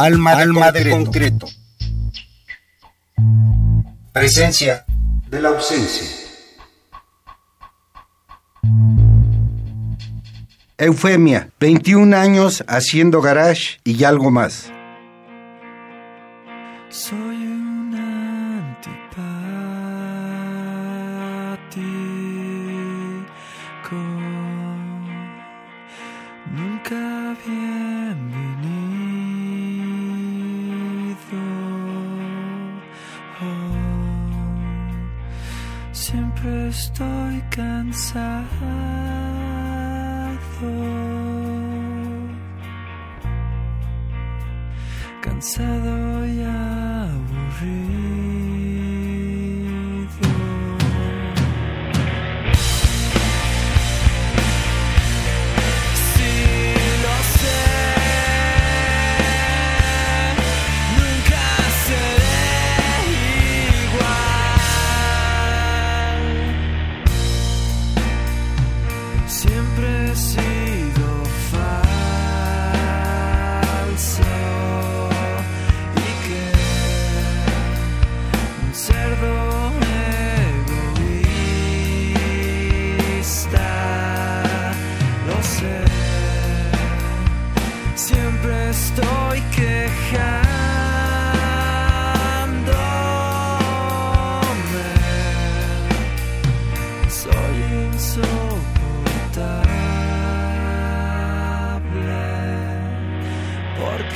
Alma, Alma de concreto. Presencia de la ausencia. Eufemia, 21 años haciendo garage y algo más.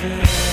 Porque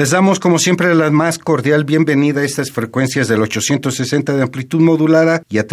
Les damos como siempre la más cordial bienvenida a estas frecuencias del 860 de amplitud modulada y a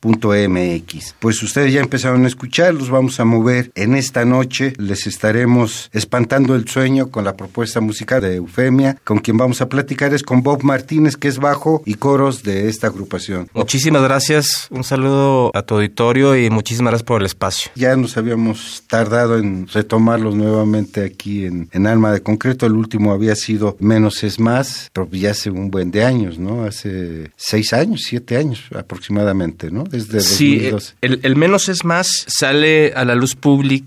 www.radio.unam.mx. Pues ustedes ya empezaron a escuchar, los vamos a mover en esta noche. Les estaremos espantando el sueño con la propuesta musical de Eufemia. Con quien vamos a platicar es con Bob Martínez, que es bajo y coros de esta agrupación. Muchísimas gracias, un saludo a tu auditorio y muchísimas gracias por el espacio. Ya nos habíamos tardado en retomarlos nuevamente aquí en, en Alma de Concreto. El último había sido Menos es Más, pero ya hace un buen de años, ¿no? Hace seis años, siete años aproximadamente, ¿no? Desde Sí, 2012. el, el menos es más sale a la luz pública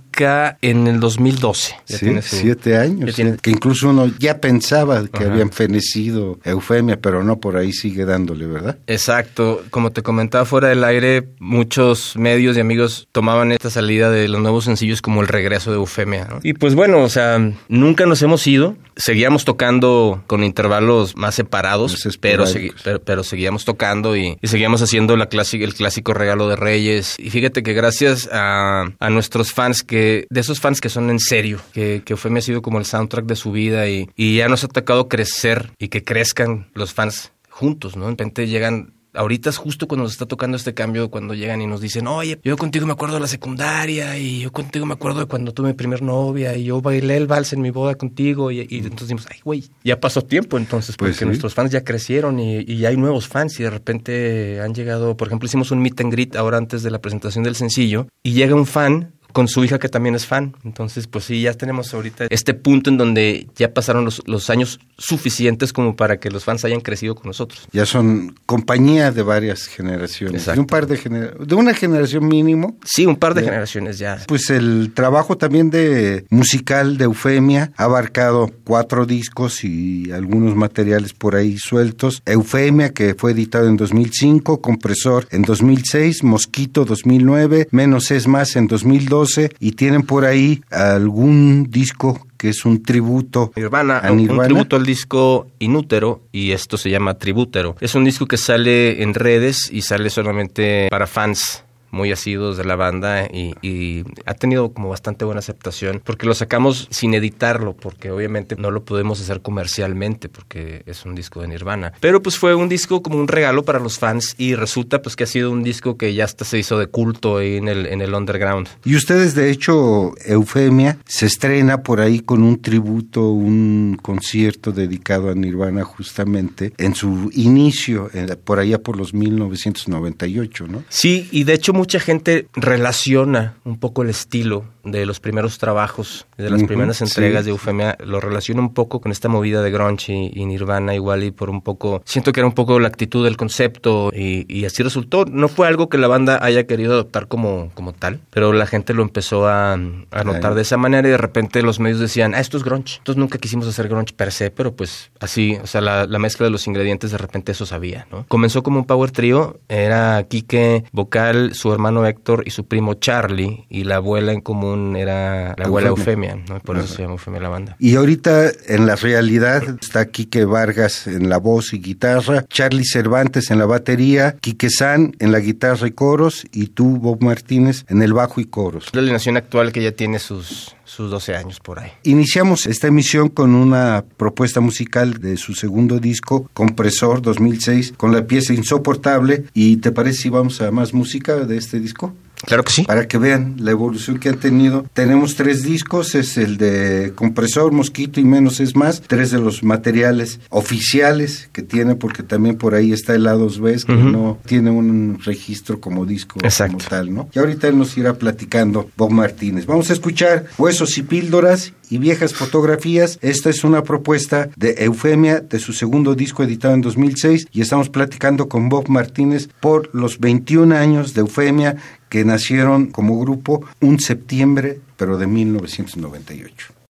en el 2012. Ya Sí, tiene su- siete años. ya tiene- Que incluso uno ya pensaba que Ajá. habían fenecido Eufemia, pero no, por ahí sigue dándole, ¿verdad? Exacto, como te comentaba fuera del aire, muchos medios y amigos tomaban esta salida de los nuevos sencillos como el regreso de Eufemia. ¿no? Y pues bueno, o sea, nunca nos hemos ido, seguíamos tocando con intervalos más separados, Más pero, segui- pero, pero seguíamos tocando y, y seguíamos haciendo la clásica, el clásico regalo de Reyes. Y fíjate que gracias a, a nuestros fans, que de esos fans que son en serio, que, que Eufemia ha sido como el soundtrack de su vida y, y ya nos ha tocado crecer y que crezcan los fans juntos, ¿no? De repente llegan ahorita es justo cuando nos está tocando este cambio, cuando llegan y nos dicen, oye, yo contigo me acuerdo de la secundaria y yo contigo me acuerdo de cuando tuve mi primer novia y yo bailé el vals en mi boda contigo y, y entonces decimos, ay, güey, ya pasó tiempo entonces, Pues porque sí. nuestros fans ya crecieron y, y hay nuevos fans y de repente han llegado, por ejemplo, hicimos un meet and greet ahora antes de la presentación del sencillo y llega un fan con su hija que también es fan. Entonces, pues sí, ya tenemos ahorita este punto en donde ya pasaron los, los años suficientes como para que los fans hayan crecido con nosotros. Ya son compañía de varias generaciones, Exacto. de un par de gener- de una generación mínimo. Sí, un par de Ya. generaciones ya. Pues el trabajo también de musical de Eufemia ha abarcado cuatro discos y algunos materiales por ahí sueltos. Eufemia, que fue editado en 2005, Compresor en 2006, Mosquito 2009, Menos es más en 2012 y tienen por ahí algún disco que es un tributo Nirvana, a un- Nirvana. un tributo al disco Inútero y esto se llama Tribútero. Es un disco que sale en redes y sale solamente para fans muy asiduos de la banda y, y ha tenido como bastante buena aceptación porque lo sacamos sin editarlo porque obviamente no lo podemos hacer comercialmente porque es un disco de Nirvana pero pues fue un disco como un regalo para los fans y resulta pues que ha sido un disco que ya hasta se hizo de culto ahí en el, en el underground Y ustedes, de hecho, Eufemia se estrena por ahí con un tributo, un concierto dedicado a Nirvana justamente en su inicio, eh, por allá por los 1998, ¿no? Sí, y de hecho mucha gente relaciona un poco el estilo de los primeros trabajos, de las Ujú, primeras sí. entregas de Eufemia, lo relaciona un poco con esta movida de grunge y, y Nirvana igual y por un poco, siento que era un poco la actitud del concepto y, y así resultó. No fue algo que la banda haya querido adoptar como, como tal, pero la gente lo empezó a, a notar Claro. de esa manera y de repente los medios decían, ah, esto es grunge. Entonces nunca quisimos hacer grunge per se, pero pues así, o sea, la, la mezcla de los ingredientes de repente eso sabía, ¿no? Comenzó como un power trio, era Quique, vocal, su hermano Héctor y su primo Charlie, y la abuela en común era la abuela Eufemia. Eufemia, ¿no? Por eso Ajá. se llama Eufemia la banda. Y ahorita en la realidad está Quique Vargas en la voz y guitarra, Charlie Cervantes en la batería, Quique San en la guitarra y coros y tú, Bob Martínez, en el bajo y coros. La alineación actual que ya tiene sus, sus 12 años por ahí. Iniciamos esta emisión con una propuesta musical de su segundo disco, Compresor 2006, con la pieza Insoportable. ¿Y te parece si vamos a más música de este disco? Claro que sí. Para que vean la evolución que ha tenido. Tenemos tres discos, es el de Compresor, Mosquito y Menos es Más, tres de los materiales oficiales que tiene, porque también por ahí está el A2B, que Ujú. no tiene un registro como disco Exacto. como tal, ¿no? Y ahorita él nos irá platicando Bob Martínez. Vamos a escuchar Huesos y Píldoras y Viejas Fotografías. Esta es una propuesta de Eufemia, de su segundo disco editado en 2006, y estamos platicando con Bob Martínez por los 21 años de Eufemia que nacieron como grupo un septiembre, pero de 1998.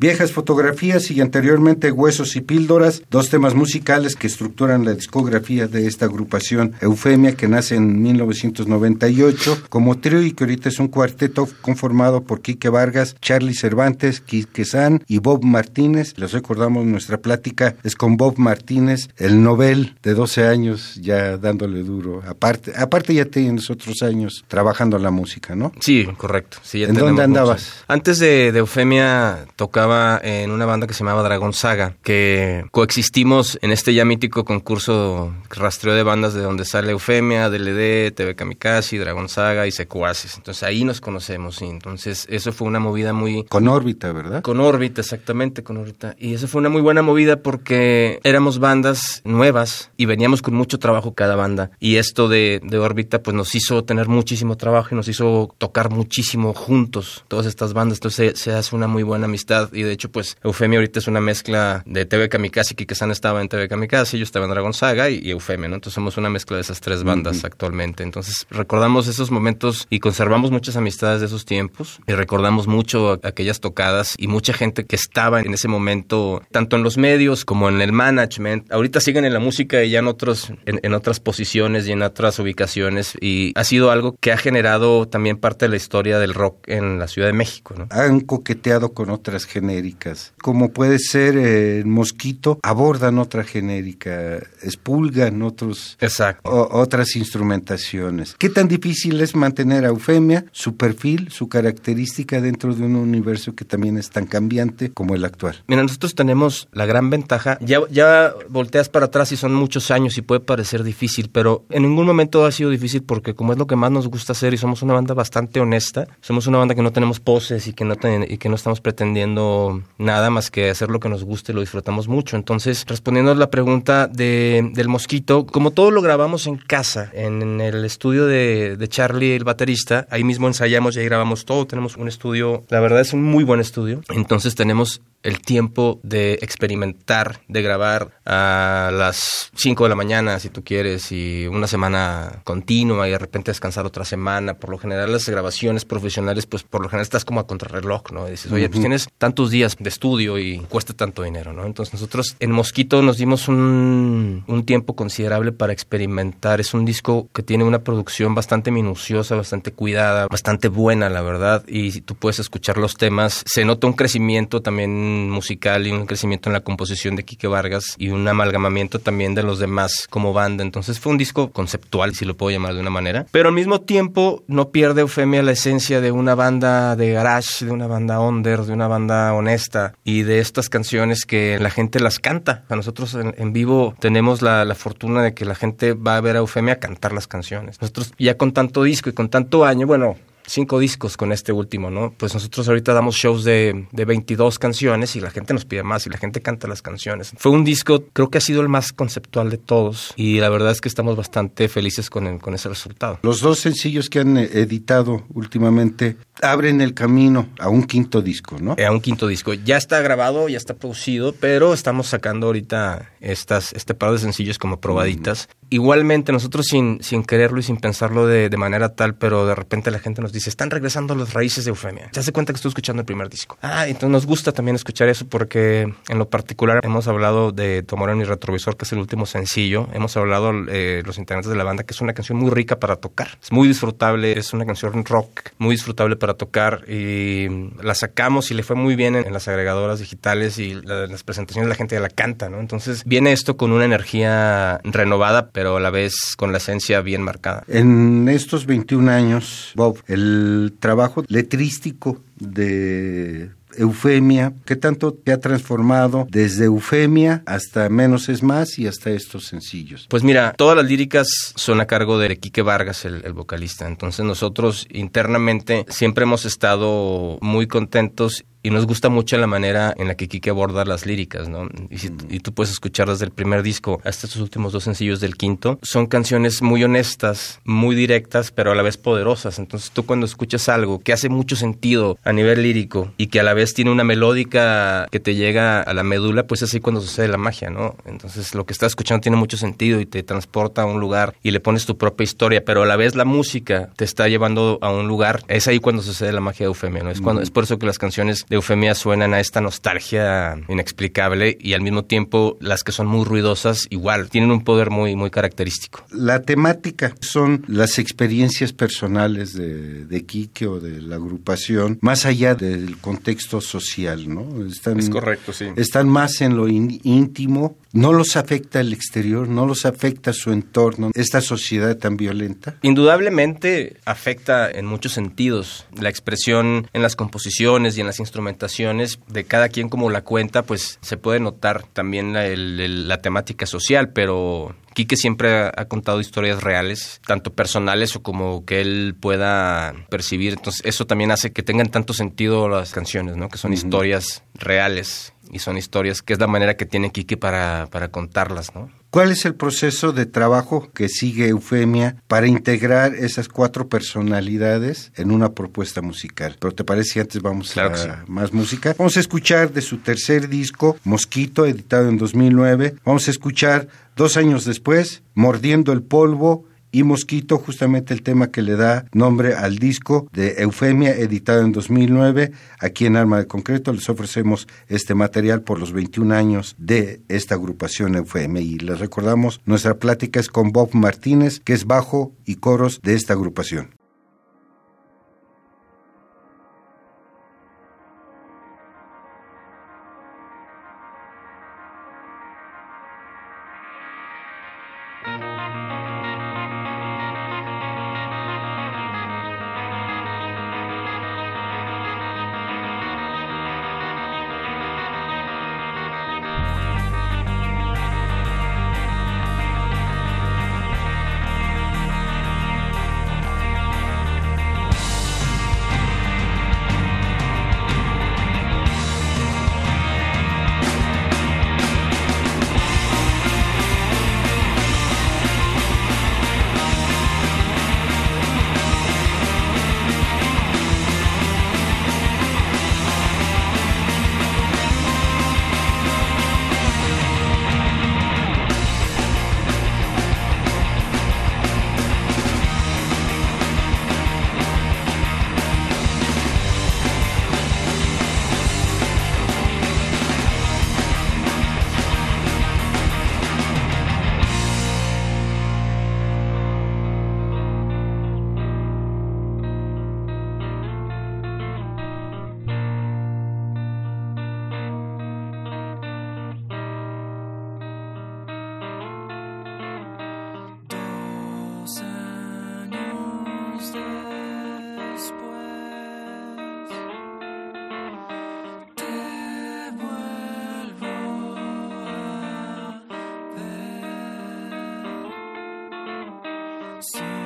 Viejas fotografías y anteriormente Huesos y Píldoras, dos temas musicales que estructuran la discografía de esta agrupación Eufemia que nace en 1998 como trío y que ahorita es un cuarteto conformado por Quique Vargas, Charlie Cervantes, Quique San y Bob Martínez. Les recordamos nuestra plática es con Bob Martínez, el Nobel de 12 años ya dándole duro. Aparte, aparte ya tienes otros años trabajando la música, ¿no? Sí, correcto. Sí, ya ¿En dónde andabas? muchos. Antes de, de Eufemia tocaba en una banda que se llamaba Dragon Saga, que coexistimos en este ya mítico concurso rastreo de bandas de donde sale Eufemia, DLD, TV Kamikaze, Dragon Saga y Secuaces. Entonces ahí nos conocemos y entonces eso fue una movida muy... Con órbita, ¿verdad? Con órbita, exactamente, con órbita. Y eso fue una muy buena movida porque éramos bandas nuevas y veníamos con mucho trabajo cada banda. Y esto de, de órbita pues nos hizo tener muchísimo trabajo y nos hizo tocar muchísimo juntos todas estas bandas. Entonces se, se hace una muy buena amistad. Y de hecho pues Eufemia ahorita es una mezcla de TV Kamikaze, Kike San estaba en TV Kamikaze, yo estaba en Dragon Saga y, y Eufemia, ¿no? Entonces somos una mezcla de esas tres bandas actualmente. Entonces recordamos esos momentos y conservamos muchas amistades de esos tiempos y recordamos mucho a- aquellas tocadas y mucha gente que estaba en ese momento, tanto en los medios como en el management. Ahorita siguen en la música y ya en, otros, en, en otras posiciones y en otras ubicaciones y ha sido algo que ha generado también parte de la historia del rock en la Ciudad de México, ¿no? Han coqueteado con otras genéricas, como puede ser eh, Mosquito, abordan otra genérica, expulgan otros Exacto. o- otras instrumentaciones. ¿Qué tan difícil es mantener a Eufemia, su perfil, su característica dentro de un universo que también es tan cambiante como el actual? Mira, nosotros tenemos la gran ventaja, ya, ya volteas para atrás y son muchos años y puede parecer difícil, pero en ningún momento ha sido difícil porque como es lo que más nos gusta hacer y somos una banda bastante honesta, somos una banda que no tenemos poses y que no, ten- y que no estamos pretendiendo nada más que hacer lo que nos gusta y lo disfrutamos mucho. Entonces, respondiendo a la pregunta de, del mosquito, como todo lo grabamos en casa, en el estudio de, de Charlie, el baterista, ahí mismo ensayamos y ahí grabamos todo, tenemos un estudio, la verdad es un muy buen estudio, entonces tenemos el tiempo de experimentar, de grabar a las 5 de la mañana, si tú quieres, y una semana continua y de repente descansar otra semana. Por lo general, las grabaciones profesionales, pues por lo general estás como a contrarreloj, ¿no? Y dices, oye, pues tienes tantos días de estudio y cuesta tanto dinero, ¿no? Entonces nosotros en Mosquito nos dimos un, un tiempo considerable para experimentar. Es un disco que tiene una producción bastante minuciosa, bastante cuidada, bastante buena, la verdad. Y si tú puedes escuchar los temas, se nota un crecimiento también musical y un crecimiento en la composición de Quique Vargas y un amalgamamiento también de los demás como banda. Entonces fue un disco conceptual, si lo puedo llamar de una manera. Pero al mismo tiempo no pierde Eufemia la esencia de una banda de garage, de una banda under, de una banda honesta y de estas canciones que la gente las canta. A nosotros en, vivo tenemos la, la fortuna de que la gente va a ver a Eufemia cantar las canciones. Nosotros ya con tanto disco y con tanto año, bueno, cinco discos con este último, ¿no? Pues nosotros ahorita damos shows de, de 22 canciones y la gente nos pide más y la gente canta las canciones. Fue un disco, creo que ha sido el más conceptual de todos y la verdad es que estamos bastante felices con, el- con ese resultado. Los dos sencillos que han eh, editado últimamente abren el camino a un quinto disco, ¿no? Eh, A un quinto disco. Ya está grabado, ya está producido, pero estamos sacando ahorita estas, este par de sencillos como probaditas. Igualmente, nosotros sin, sin quererlo y sin pensarlo de, de manera tal, pero de repente la gente nos dice, están regresando las raíces de Eufemia. Se hace cuenta que estoy escuchando el primer disco. Ah, entonces nos gusta también escuchar eso porque en lo particular hemos hablado de Tomar en mi retrovisor, que es el último sencillo. Hemos hablado, eh, los integrantes de la banda, que es una canción muy rica para tocar. Es muy disfrutable, es una canción rock muy disfrutable para tocar y la sacamos y le fue muy bien en, las agregadoras digitales y la- las presentaciones la gente la canta, ¿no? Entonces viene esto con una energía renovada, pero a la vez con la esencia bien marcada. En estos 21 años, Bob, el trabajo letrístico de Eufemia, ¿qué tanto te ha transformado desde Eufemia hasta Menos es Más y hasta estos sencillos? Pues mira, todas las líricas son a cargo de Quique Vargas, el, el vocalista. Entonces nosotros internamente siempre hemos estado muy contentos y nos gusta mucho la manera en la que Quique aborda las líricas, ¿no? Y, si- y tú puedes escuchar desde el primer disco hasta estos últimos dos sencillos del quinto. Son canciones muy honestas, muy directas, pero a la vez poderosas. Entonces tú cuando escuchas algo que hace mucho sentido a nivel lírico y que a la vez tiene una melódica que te llega a la médula, pues es así cuando sucede la magia, ¿no? Entonces lo que estás escuchando tiene mucho sentido y te transporta a un lugar y le pones tu propia historia, pero a la vez la música te está llevando a un lugar. Es ahí cuando sucede la magia de Eufemia, ¿no? Es, cuando, es por eso que las canciones de Eufemia suenan a esta nostalgia inexplicable y al mismo tiempo las que son muy ruidosas igual tienen un poder muy muy característico. La temática son las experiencias personales de, de Quique o de la agrupación, más allá del contexto social, ¿no? Están, es correcto, sí. Están más en lo íntimo, no los afecta el exterior, no los afecta su entorno, esta sociedad tan violenta. Indudablemente afecta en muchos sentidos la expresión en las composiciones y en las instrumentaciones de cada quien como la cuenta, pues se puede notar también la, la temática social, pero Quique siempre ha, contado historias reales, tanto personales o como que él pueda percibir. Entonces, eso también hace que tengan tanto sentido las canciones, ¿no? Que son historias reales y son historias que es la manera que tiene Quique para, para contarlas, ¿no? ¿Cuál es el proceso de trabajo que sigue Eufemia para integrar esas cuatro personalidades en una propuesta musical? Pero te parece que antes vamos a más música. Vamos a escuchar de su tercer disco, Mosquito, editado en 2009. Vamos a escuchar Dos años después, Mordiendo el Polvo y Mosquito, justamente el tema que le da nombre al disco de Eufemia, editado en 2009. Aquí en Arma de Concreto les ofrecemos este material por los 21 años de esta agrupación Eufemia. Y les recordamos, nuestra plática es con Bob Martínez, que es bajo y coros de esta agrupación. See.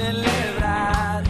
Celebrar.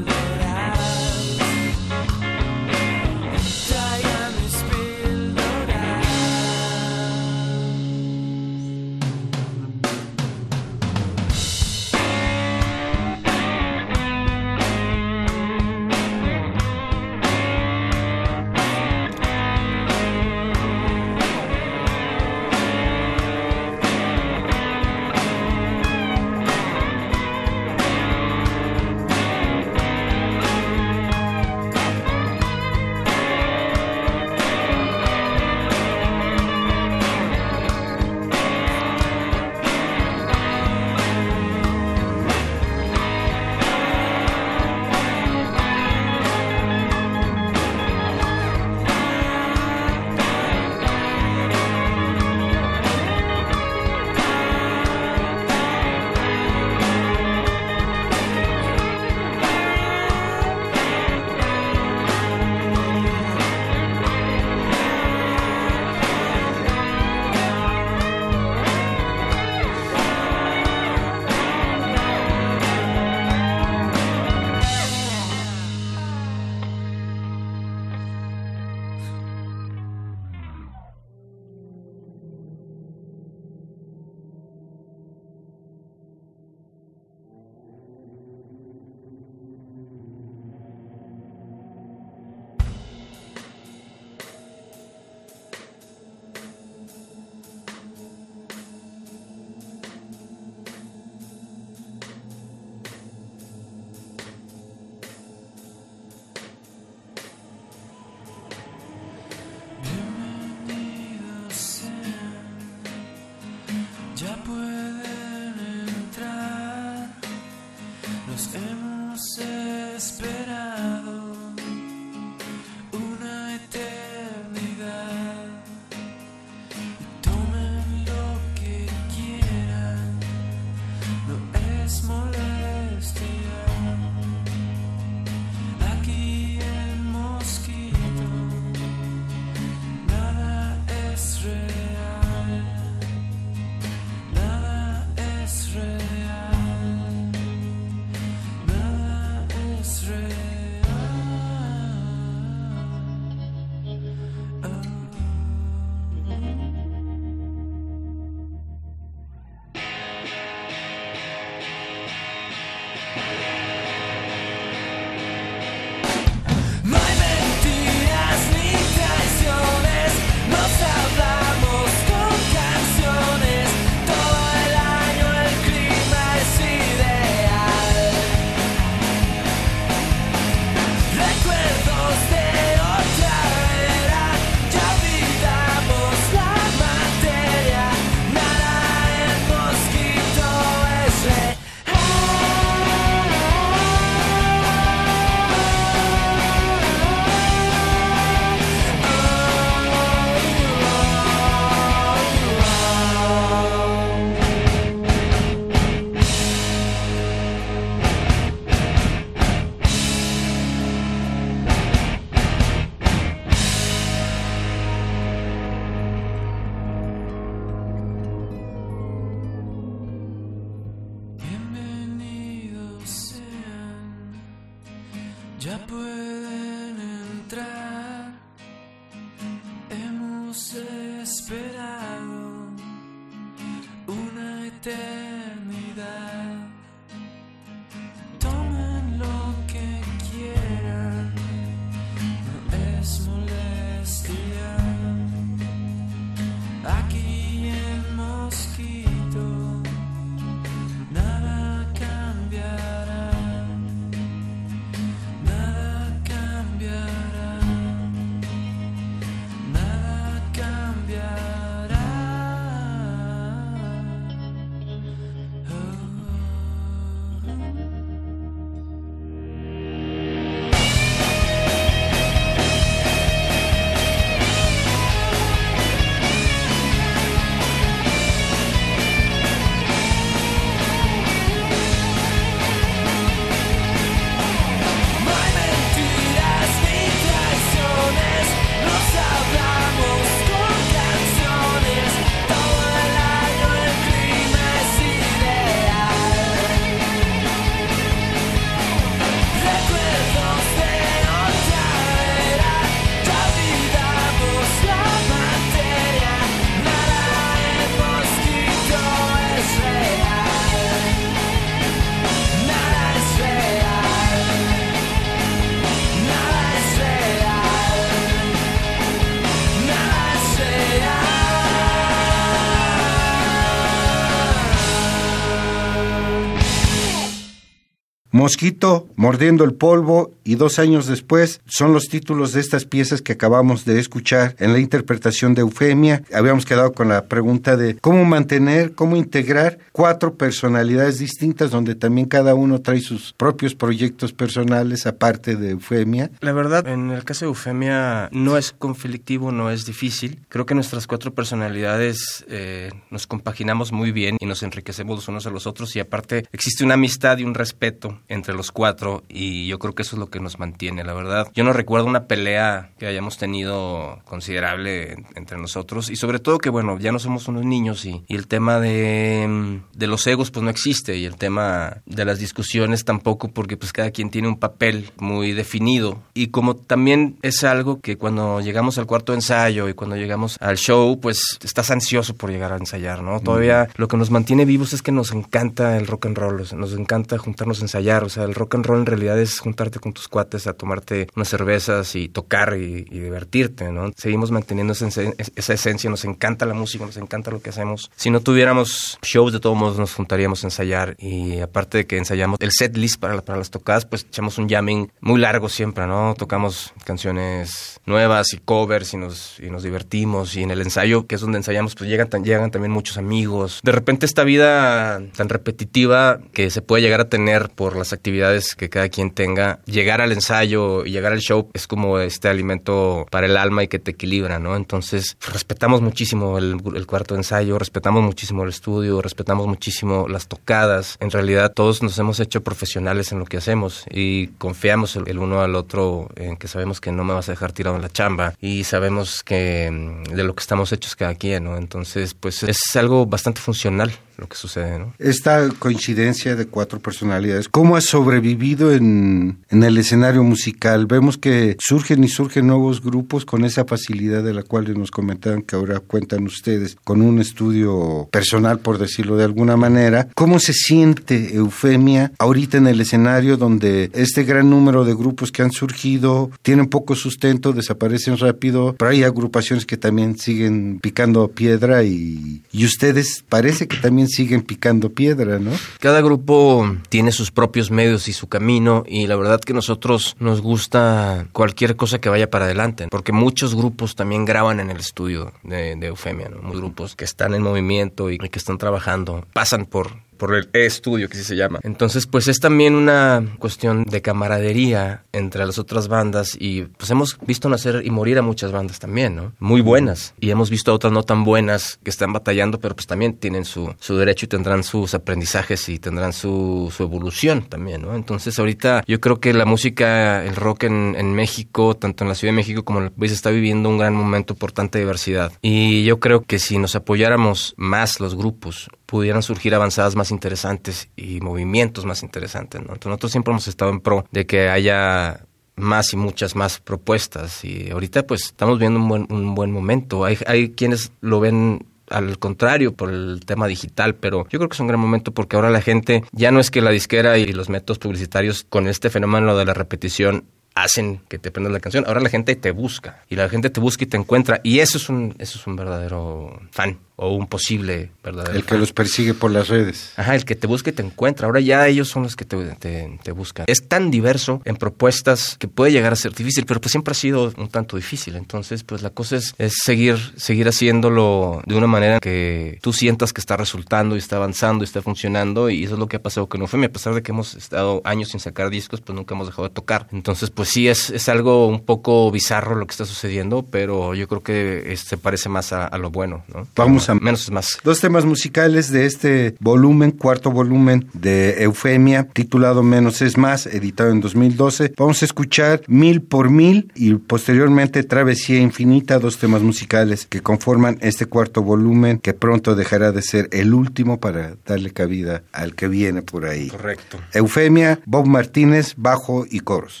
Mosquito, Mordiendo el Polvo y Dos años después son los títulos de estas piezas que acabamos de escuchar en la interpretación de Eufemia. Habíamos quedado con la pregunta de cómo mantener, cómo integrar cuatro personalidades distintas donde también cada uno trae sus propios proyectos personales aparte de Eufemia. La verdad, en el caso de Eufemia no es conflictivo, no es difícil. Creo que nuestras cuatro personalidades eh, nos compaginamos muy bien y nos enriquecemos los unos a los otros y aparte existe una amistad y un respeto entre los cuatro y yo creo que eso es lo que nos mantiene, la verdad. Yo no recuerdo una pelea que hayamos tenido considerable en- entre nosotros y sobre todo que, bueno, ya no somos unos niños y, y el tema de, mm, de los egos pues no existe y el tema de las discusiones tampoco porque pues cada quien tiene un papel muy definido y como también es algo que cuando llegamos al cuarto ensayo y cuando llegamos al show pues estás ansioso por llegar a ensayar, ¿no? Todavía lo que nos mantiene vivos es que nos encanta el rock and roll, nos encanta juntarnos a ensayar, o sea, el rock and roll en realidad es juntarte con tus cuates a tomarte unas cervezas y tocar y, divertirte, ¿no? Seguimos manteniendo esa, esen- esa esencia, nos encanta la música, nos encanta lo que hacemos. Si no tuviéramos shows, de todos modos nos juntaríamos a ensayar y aparte de que ensayamos el set list para, para las tocadas, pues echamos un jamming muy largo siempre, ¿no? Tocamos canciones nuevas y covers y nos, y nos divertimos y en el ensayo, que es donde ensayamos, pues llegan, llegan también muchos amigos. De repente esta vida tan repetitiva que se puede llegar a tener por las actividades que cada quien tenga, llegar al ensayo y llegar al show es como este alimento para el alma y que te equilibra, ¿no? Entonces respetamos muchísimo el, el cuarto de ensayo, respetamos muchísimo el estudio, respetamos muchísimo las tocadas. En realidad todos nos hemos hecho profesionales en lo que hacemos y confiamos el, el uno al otro en que sabemos que no me vas a dejar tirado en la chamba y sabemos que mm, de lo que estamos hechos cada quien, ¿no? Entonces, pues es algo bastante funcional lo que sucede, ¿no? Esta coincidencia de cuatro personalidades, ¿cómo ha sobrevivido en, en el escenario musical? Vemos que surgen y surgen nuevos grupos con esa facilidad de la cual nos comentaban que ahora cuentan ustedes, con un estudio personal, por decirlo de alguna manera. ¿Cómo se siente Eufemia ahorita en el escenario donde este gran número de grupos que han surgido tienen poco sustento, desaparecen rápido, pero hay agrupaciones que también siguen picando piedra y, y ustedes parece que también siguen picando piedra, ¿no? Cada grupo tiene sus propios medios y su camino y la verdad que nosotros nos gusta cualquier cosa que vaya para adelante, porque muchos grupos también graban en el estudio de, de Eufemia, ¿no? Muchos grupos que están en movimiento y que están trabajando, pasan por por el estudio que sí se llama. Entonces, pues es también una cuestión de camaradería entre las otras bandas y pues hemos visto nacer y morir a muchas bandas también, ¿no? Muy buenas y hemos visto a otras no tan buenas que están batallando, pero pues también tienen su, su derecho y tendrán sus aprendizajes y tendrán su, su evolución también, ¿no? Entonces, ahorita yo creo que la música, el rock en, en México, tanto en la Ciudad de México como en el país, está viviendo un gran momento por tanta diversidad. Y yo creo que si nos apoyáramos más los grupos, pudieran surgir avanzadas más interesantes y movimientos más interesantes. ¿no? Entonces nosotros siempre hemos estado en pro de que haya más y muchas más propuestas. Y ahorita pues estamos viendo un buen, un buen momento. Hay, hay quienes lo ven al contrario por el tema digital, pero yo creo que es un gran momento porque ahora la gente ya no es que la disquera y los métodos publicitarios con este fenómeno de la repetición hacen que te prendas la canción. Ahora la gente te busca y la gente te busca y te encuentra y eso es un eso es un verdadero fan o un posible verdadero El que fan. los persigue por las redes. Ajá, el que te busca y te encuentra. Ahora ya ellos son los que te, te- te buscan. Es tan diverso en propuestas que puede llegar a ser difícil, pero pues siempre ha sido un tanto difícil. Entonces, pues la cosa es, es seguir, seguir haciéndolo de una manera que tú sientas que está resultando y está avanzando y está funcionando. Y eso es lo que ha pasado con Eufemia. A pesar de que hemos estado años sin sacar discos, pues nunca hemos dejado de tocar. Entonces, pues sí, es, es algo un poco bizarro lo que está sucediendo, pero yo creo que se parece más a, a lo bueno, ¿no? Vamos a- Menos es más. Dos temas musicales de este volumen, cuarto volumen de Eufemia, titulado Menos es Más, editado en 2012. Vamos a escuchar Mil por Mil y posteriormente Travesía Infinita, dos temas musicales que conforman este cuarto volumen que pronto dejará de ser el último para darle cabida al que viene por ahí. Correcto. Eufemia, Bob Martínez, bajo y coros.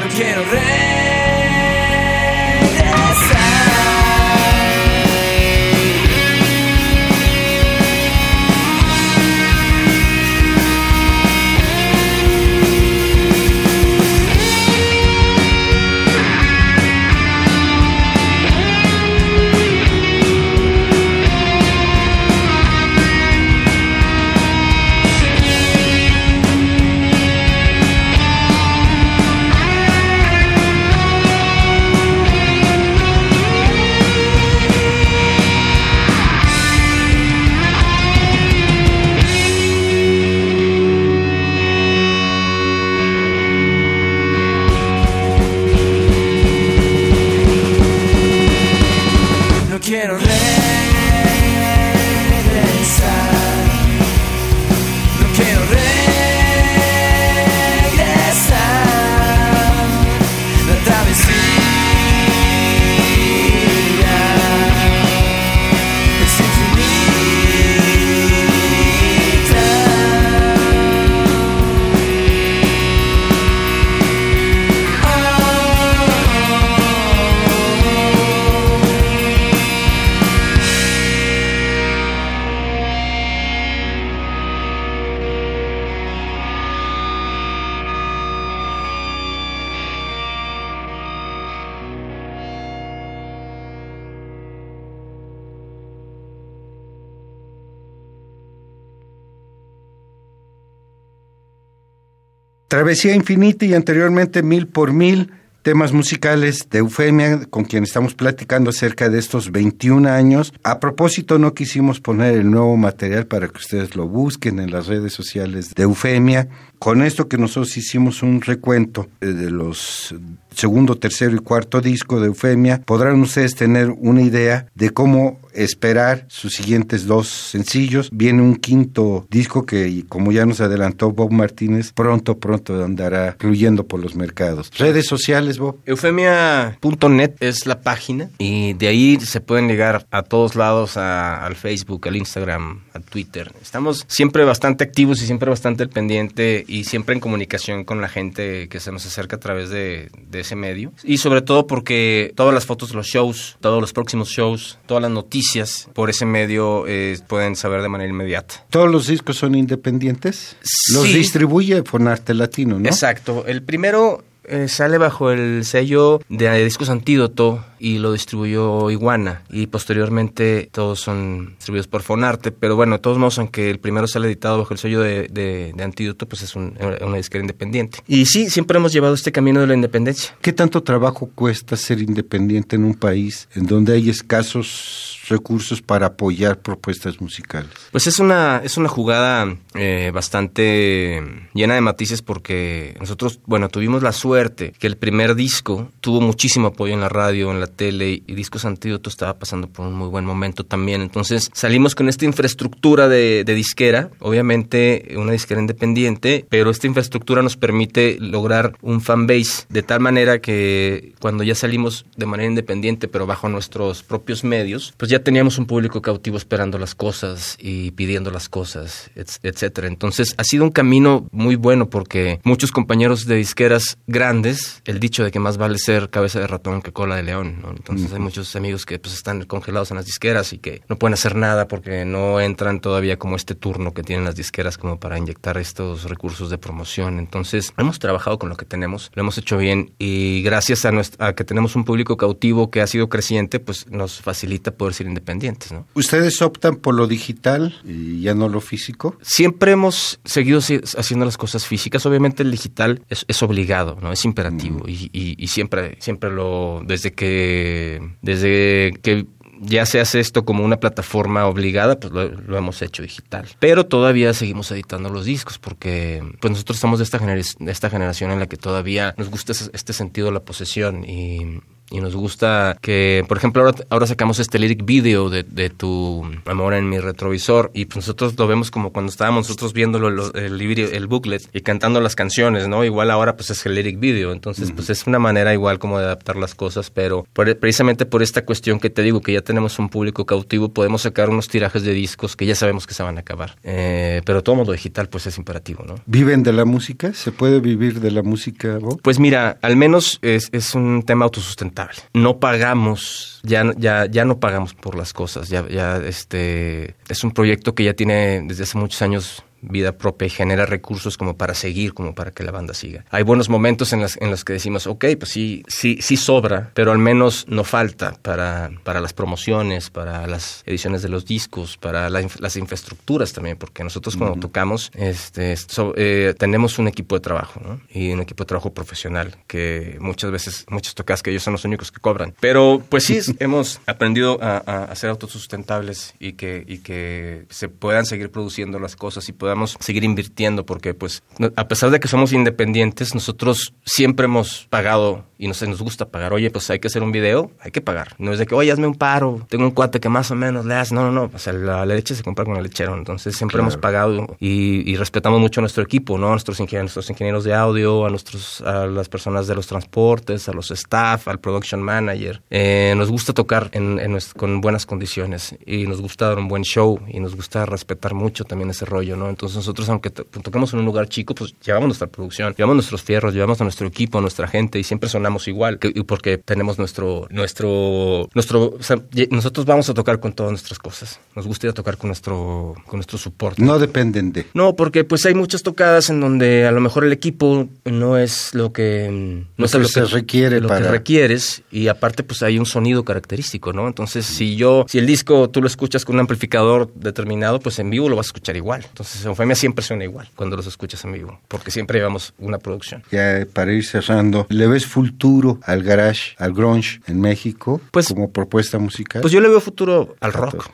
Regresar, no Travesía Infinita y anteriormente Mil por Mil, temas musicales de Eufemia, con quien estamos platicando acerca de estos 21 años. A propósito, no quisimos poner el nuevo material para que ustedes lo busquen en las redes sociales de Eufemia. Con esto que nosotros hicimos un recuento eh, de los segundo, tercero y cuarto disco de Eufemia, podrán ustedes tener una idea de cómo esperar sus siguientes dos sencillos. Viene un quinto disco que, como ya nos adelantó Bob Martínez, pronto, pronto andará fluyendo por los mercados. Redes sociales, Bob. Eufemia.net es la página y de ahí se pueden llegar a todos lados, a- al Facebook, al Instagram, a Twitter. Estamos siempre bastante activos y siempre bastante al pendiente y siempre en comunicación con la gente que se nos acerca a través de, de ese medio. Y sobre todo porque todas las fotos de los shows, todos los próximos shows, todas las noticias por ese medio eh, pueden saber de manera inmediata. ¿Todos los discos son independientes? Los Sí. distribuye Fonarte Latino, ¿no? Exacto. El primero eh, sale bajo el sello de Discos Antídoto y lo distribuyó Iguana. Y posteriormente todos son distribuidos por Fonarte. Pero bueno, de todos modos, aunque el primero sale editado bajo el sello de, de- de Antídoto, pues es un- una disquera independiente. Y sí, siempre hemos llevado este camino de la independencia. ¿Qué tanto trabajo cuesta ser independiente en un país en donde hay escasos recursos para apoyar propuestas musicales? Pues es una, es una jugada eh, bastante llena de matices porque nosotros, bueno, tuvimos la suerte que el primer disco tuvo muchísimo apoyo en la radio, en la tele y Discos Antídoto estaba pasando por un muy buen momento también. Entonces salimos con esta infraestructura de, de disquera, obviamente una disquera independiente, pero esta infraestructura nos permite lograr un fanbase de tal manera que cuando ya salimos de manera independiente, pero bajo nuestros propios medios, pues ya teníamos un público cautivo esperando las cosas y pidiendo las cosas, et- etcétera. Entonces ha sido un camino muy bueno porque muchos compañeros de disqueras grandes, el dicho de que más vale ser cabeza de ratón que cola de león, ¿no? Entonces hay muchos amigos que pues están congelados en las disqueras y que no pueden hacer nada porque no entran todavía como este turno que tienen las disqueras como para inyectar estos recursos de promoción. Entonces hemos trabajado con lo que tenemos, lo hemos hecho bien y gracias a, nuestra- a que tenemos un público cautivo que ha sido creciente, pues nos facilita poder ser independientes, ¿no? ¿Ustedes optan por lo digital y ya no lo físico? Siempre hemos seguido haciendo las cosas físicas. Obviamente el digital es, es obligado, ¿no? Es imperativo. Y, y- y siempre, siempre lo, desde que, desde que ya se hace esto como una plataforma obligada, pues lo, lo hemos hecho digital. Pero todavía seguimos editando los discos porque pues nosotros estamos de esta, genera- de esta generación en la que todavía nos gusta este sentido de la posesión y y nos gusta que, por ejemplo, ahora, ahora sacamos este lyric video de, de tu amor en mi retrovisor y pues nosotros lo vemos como cuando estábamos nosotros viendo el, video- el booklet y cantando las canciones, ¿no? Igual ahora pues es el lyric video, entonces pues es una manera igual como de adaptar las cosas, pero por- precisamente por esta cuestión que te digo, que ya tenemos un público cautivo, podemos sacar unos tirajes de discos que ya sabemos que se van a acabar. Eh, pero todo modo digital pues es imperativo, ¿no? ¿Viven de la música? ¿Se puede vivir de la música, Bob? Pues mira, al menos es, es un tema autosustentable. No pagamos, ya, ya, ya no pagamos por las cosas. Ya, ya este es un proyecto que ya tiene desde hace muchos años vida propia y genera recursos como para seguir, como para que la banda siga. Hay buenos momentos en, las, en los que decimos, ok, pues sí, sí, sí sobra, pero al menos no falta para, para las promociones, para las ediciones de los discos, para la las infraestructuras también, porque nosotros cuando tocamos este, so- eh, tenemos un equipo de trabajo, ¿no? Y un equipo de trabajo profesional, que muchas veces, muchas tocas que ellos son los únicos que cobran. Pero pues sí, hemos aprendido a, a- a ser autosustentables y que, y que se puedan seguir produciendo las cosas y puedan podamos seguir invirtiendo, porque pues a pesar de que somos independientes, nosotros siempre hemos pagado y no sé, nos gusta pagar. Oye, pues hay que hacer un video, hay que pagar. No es de que, oye, hazme un paro, tengo un cuate que más o menos le hace. No, no, no. O sea, la, leche se compra con el lechero. Entonces siempre hemos pagado y, respetamos mucho a nuestro equipo, ¿no? A nuestros ingenieros, nuestros ingenieros de audio, a, nuestros, a las personas de los transportes, a los staff, al production manager. Eh, nos gusta tocar en, con buenas condiciones y nos gusta dar un buen show y nos gusta respetar mucho también ese rollo, ¿no? Entonces nosotros, aunque toquemos en un lugar chico, pues llevamos nuestra producción, llevamos nuestros fierros, llevamos a nuestro equipo, a nuestra gente y siempre sonamos igual, porque tenemos nuestro, nuestro, nuestro, nosotros vamos a tocar con todas nuestras cosas. Nos gusta ir a tocar con nuestro, con nuestro soporte. No dependen de. No, porque pues hay muchas tocadas en donde a lo mejor el equipo no es lo que, no es lo que, requiere lo para... que requieres y aparte pues hay un sonido característico, ¿no? Entonces si yo, si el disco tú lo escuchas con un amplificador determinado, pues en vivo lo vas a escuchar igual. Entonces Eufemia siempre suena igual cuando los escuchas en vivo, porque siempre llevamos una producción. Ya para ir cerrando, ¿le ves futuro al garage, al grunge en México pues, como propuesta musical? Pues yo le veo futuro al rock.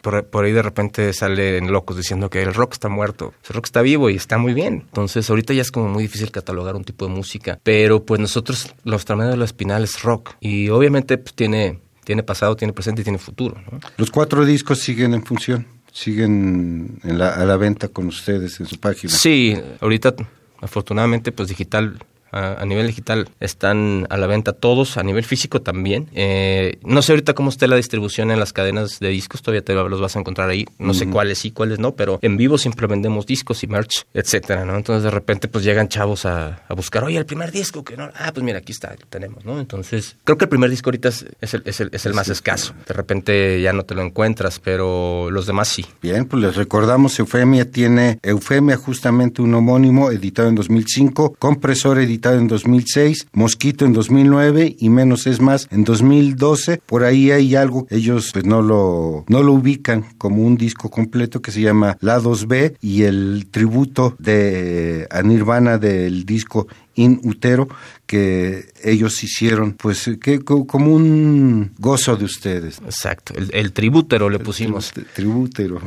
Por, ahí de repente salen locos diciendo que el rock está muerto. El rock está vivo y está muy bien. Entonces ahorita ya es como muy difícil catalogar un tipo de música. Pero pues nosotros, los tramados de la espinal es rock. Y obviamente pues, tiene, tiene pasado, tiene presente y tiene futuro. Los cuatro discos siguen en función siguen en la, a la venta con ustedes en su página. Sí, ahorita afortunadamente pues digital a, nivel digital están a la venta todos, a nivel físico también. Eh, no sé ahorita cómo esté la distribución en las cadenas de discos, todavía te los vas a encontrar ahí. No sé cuáles sí, cuáles no, pero en vivo siempre vendemos discos y merch, etcétera, ¿no? Entonces de repente pues llegan chavos a, buscar, oye, el primer disco, que no, ah, pues mira, aquí está, lo tenemos, ¿no? Entonces creo que el primer disco ahorita es, el, es, el, es el más escaso. De repente ya no te lo encuentras, pero los demás sí. Bien, pues les recordamos, Eufemia tiene Eufemia justamente un homónimo editado en 2005, compresor editado en 2006, Mosquito en 2009 y Menos es más en 2012. Por ahí hay algo, ellos pues no lo, no lo ubican como un disco completo que se llama Lados B y el tributo de a Nirvana del disco In Utero que ellos hicieron, pues que como un gozo de ustedes. Exacto, el, tribútero le pusimos. tribútero.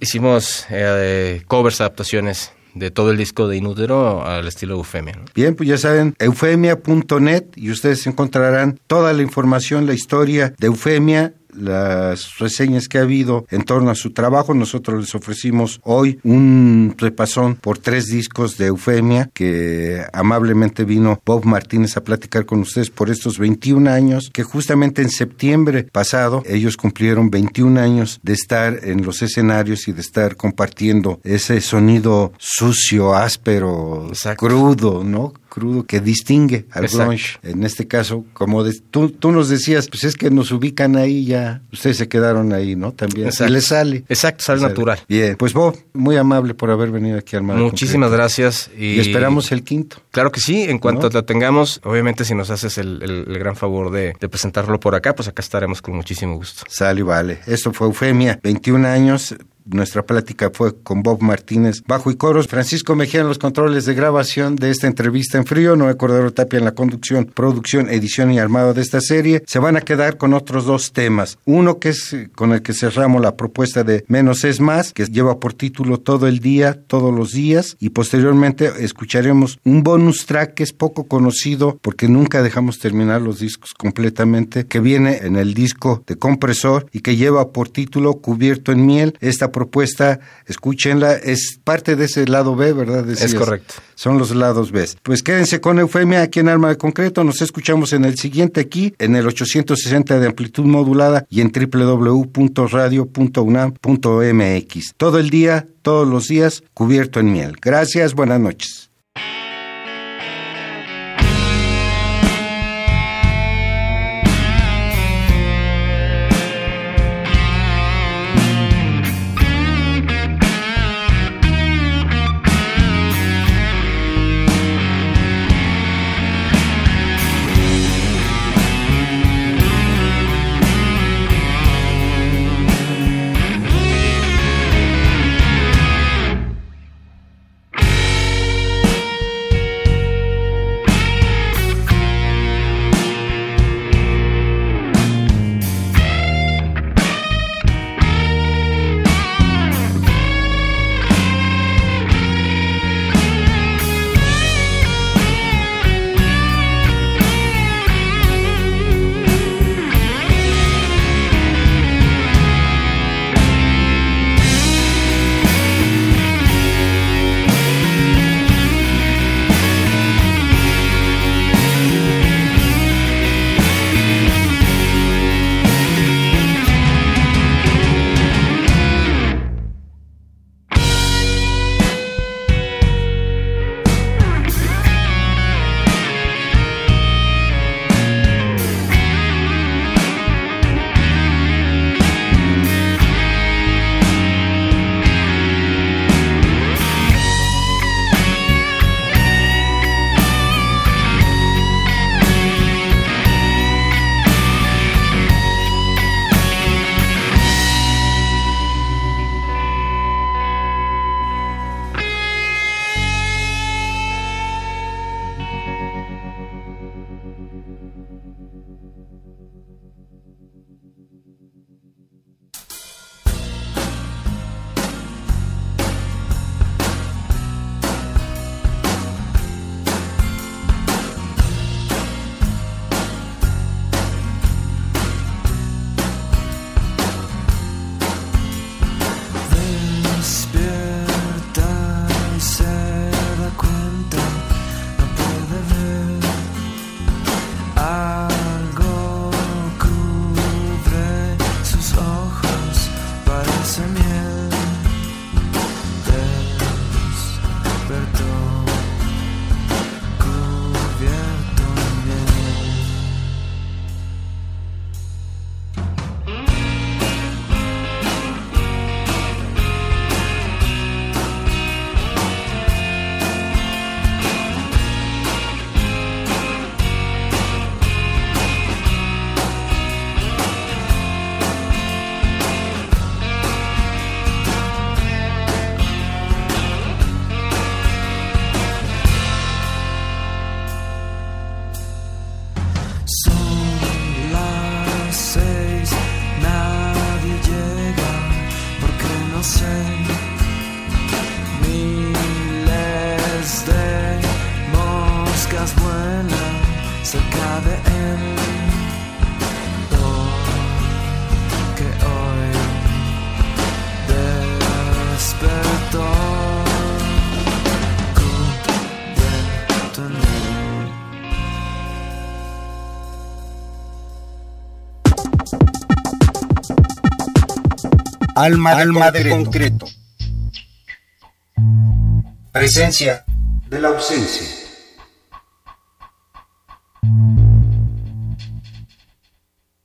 hicimos eh, covers, adaptaciones de todo el disco de Inútero al estilo Eufemia. Bien, pues ya saben, eufemia.net y ustedes encontrarán toda la información, la historia de Eufemia las reseñas que ha habido en torno a su trabajo. Nosotros les ofrecimos hoy un repasón por tres discos de Eufemia que amablemente vino Bob Martínez a platicar con ustedes por estos 21 años, que justamente en septiembre pasado ellos cumplieron 21 años de estar en los escenarios y de estar compartiendo ese sonido sucio, áspero, crudo, ¿no? Crudo que distingue al grunge. En este caso, como tú, tú, nos decías, pues es que nos ubican ahí ya, ustedes se quedaron ahí, ¿no? También. Exacto. Y les sale. Exacto, sale natural. Bien, pues Bob, muy amable por haber venido aquí al mar. Muchísimas gracias. Y... esperamos el quinto. Claro que sí, en cuanto lo tengamos, obviamente si nos haces el, gran favor de, de, presentarlo por acá, pues acá estaremos con muchísimo gusto. Sale y vale. Esto fue Eufemia, 21 años, nuestra plática fue con Bob Martínez, bajo y coros, Francisco Mejía en los controles de grabación de esta entrevista en frío, Noé Cordero Tapia en la conducción, producción, edición y armado de esta serie. Se van a quedar con otros dos temas. Uno que es eh, con el que cerramos la propuesta de Menos es Más, que lleva por título Todo el Día, Todos los Días, y posteriormente escucharemos un bonus track que es poco conocido porque nunca dejamos terminar los discos completamente, que viene en el disco de compresor y que lleva por título Cubierto en Miel. Esta propuesta, escúchenla, es parte de ese lado B, ¿verdad? Es correcto. Son los lados B. Pues quédense con Eufemia aquí en Arma de Concreto, nos escuchamos en el siguiente aquí, en el 860 de amplitud modulada y en www.radio.unam.mx. Todo el día, todos los días, cubierto en miel. Gracias, buenas noches. Alma, Alma de concreto. Presencia de la ausencia.